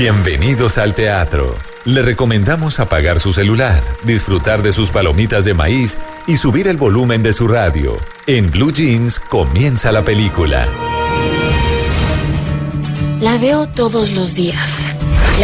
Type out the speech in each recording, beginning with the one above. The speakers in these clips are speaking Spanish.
Bienvenidos al teatro. Le recomendamos apagar su celular, disfrutar de sus palomitas de maíz y subir el volumen de su radio. En Blue Jeans comienza la película. La veo todos los días.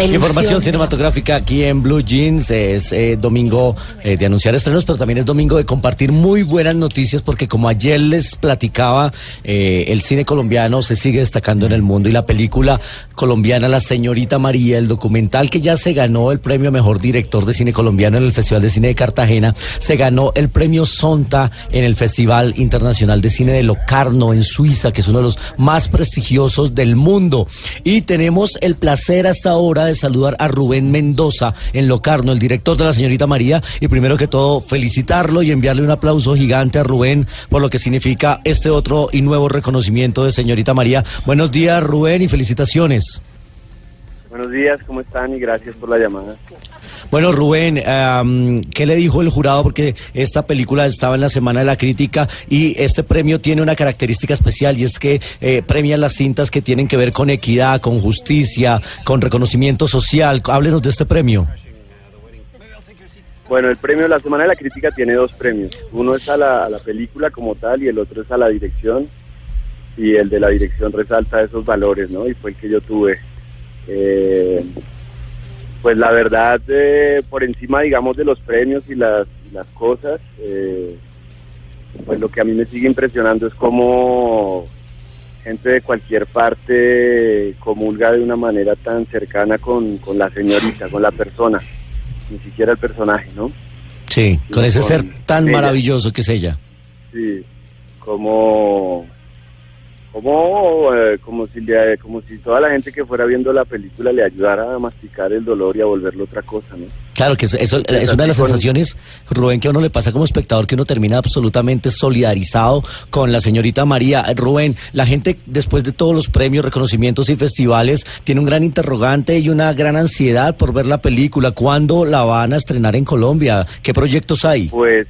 Información cinematográfica aquí en Blue Jeans. Es eh, domingo eh, de anunciar estrenos, pero también es domingo de compartir muy buenas noticias porque como ayer les platicaba, eh, el cine colombiano se sigue destacando en el mundo y la película colombiana La Señorita María, el documental que ya se ganó el premio a Mejor Director de Cine Colombiano en el Festival de Cine de Cartagena, se ganó el premio Sonta en el Festival Internacional de Cine de Locarno en Suiza, que es uno de los más prestigiosos del mundo. Y tenemos el placer hasta ahora de saludar a Rubén Mendoza en Locarno, el director de la señorita María, y primero que todo felicitarlo y enviarle un aplauso gigante a Rubén por lo que significa este otro y nuevo reconocimiento de señorita María. Buenos días Rubén y felicitaciones. Buenos días, ¿cómo están? Y gracias por la llamada. Bueno, Rubén, ¿qué le dijo el jurado? Porque esta película estaba en la Semana de la Crítica y este premio tiene una característica especial y es que eh, premia las cintas que tienen que ver con equidad, con justicia, con reconocimiento social. Háblenos de este premio. Bueno, el premio de la Semana de la Crítica tiene dos premios. Uno es a la, película como tal y el otro es a la dirección. Y el de la dirección resalta esos valores, ¿no? Y fue el que yo tuve. Eh, pues la verdad, eh, por encima, digamos, de los premios y las, las cosas, eh, pues lo que a mí me sigue impresionando es cómo gente de cualquier parte comulga de una manera tan cercana con, la señorita, con la persona, ni siquiera el personaje, ¿no? Sí, con ese ser tan maravilloso que es ella. Sí, como como, eh, como, si le, como si toda la gente que fuera viendo la película le ayudara a masticar el dolor y a volverlo otra cosa, ¿no? Claro, que eso, es una de las sensaciones, Rubén, que a uno le pasa como espectador, que uno termina absolutamente solidarizado con la señorita María. Rubén, la gente después de todos los premios, reconocimientos y festivales, tiene un gran interrogante y una gran ansiedad por ver la película. ¿Cuándo la van a estrenar en Colombia? ¿Qué proyectos hay? Pues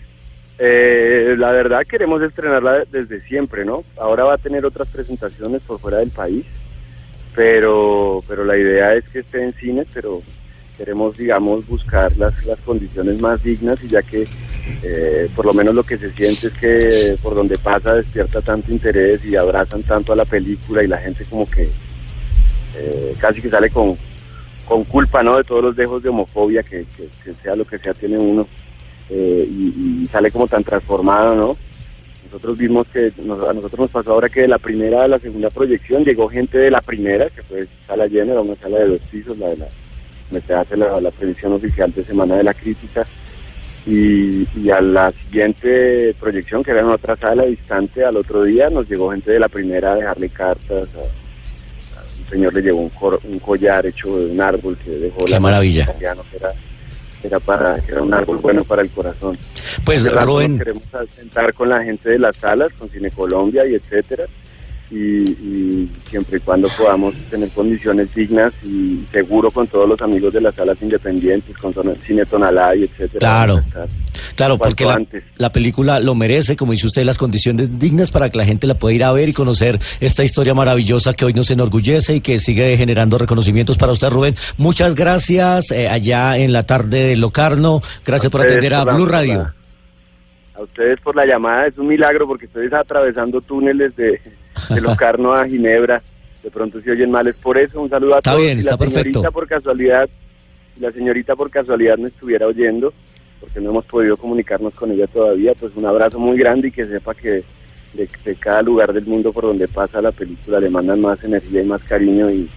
eh, la verdad queremos estrenarla desde siempre, ¿no? Ahora va a tener otras presentaciones por fuera del país, pero, pero la idea es que esté en cine, pero queremos, digamos, buscar las, las condiciones más dignas y ya que eh, por lo menos lo que se siente es que por donde pasa despierta tanto interés y abrazan tanto a la película y la gente como que eh, casi que sale con, con culpa, ¿no? De todos los dejos de homofobia que, que sea lo que sea tiene uno. Eh, y, sale como tan transformado, ¿no? Nosotros vimos que a nosotros nos pasó ahora que de la primera a la segunda proyección llegó gente de la primera, que fue sala llena, era una sala de dos pisos, la de la, donde se hace la, la previsión oficial de Semana de la Crítica, y, a la siguiente proyección, que era en otra sala distante, al otro día nos llegó gente de la primera a dejarle cartas, un señor le llevó un, collar hecho de un árbol que dejó Qué la maravilla era para era un árbol bueno para el corazón. Pues Rubén queremos sentar con la gente de las salas, con Cine Colombia y etcétera. Y, siempre y cuando podamos tener condiciones dignas y seguro con todos los amigos de las salas independientes, con Cine Tonalá y etcétera. Claro. Claro, porque la, película lo merece, como dice usted, las condiciones dignas para que la gente la pueda ir a ver y conocer esta historia maravillosa que hoy nos enorgullece y que sigue generando reconocimientos para usted, Rubén. Muchas gracias eh, allá en la tarde de Locarno. Gracias por atender a Blue Radio. A ustedes por la llamada, es un milagro porque estoy atravesando túneles de, Locarno a Ginebra. De pronto se oyen mal, es por eso. Un saludo a está todos. Bien, está la señorita por casualidad, la señorita por casualidad me estuviera oyendo porque no hemos podido comunicarnos con ella todavía, pues un abrazo muy grande y que sepa que de, cada lugar del mundo por donde pasa la película le mandan más energía y más cariño y,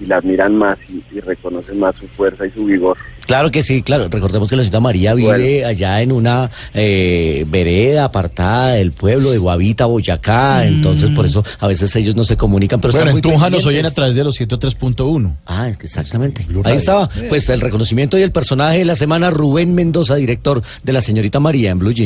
y la admiran más y, y reconocen más su fuerza y su vigor. Claro que sí, claro. Recordemos que la señorita María vive Bueno. allá en una eh, vereda apartada del pueblo de Guavita, Boyacá. Entonces, por eso a veces ellos no se comunican. Pero Bueno, en Tunja nos oyen a través de los 103.1. Ah, exactamente. Ahí estaba. Pues el reconocimiento y el personaje de la semana, Rubén Mendoza, director de la señorita María en Blue Jeans.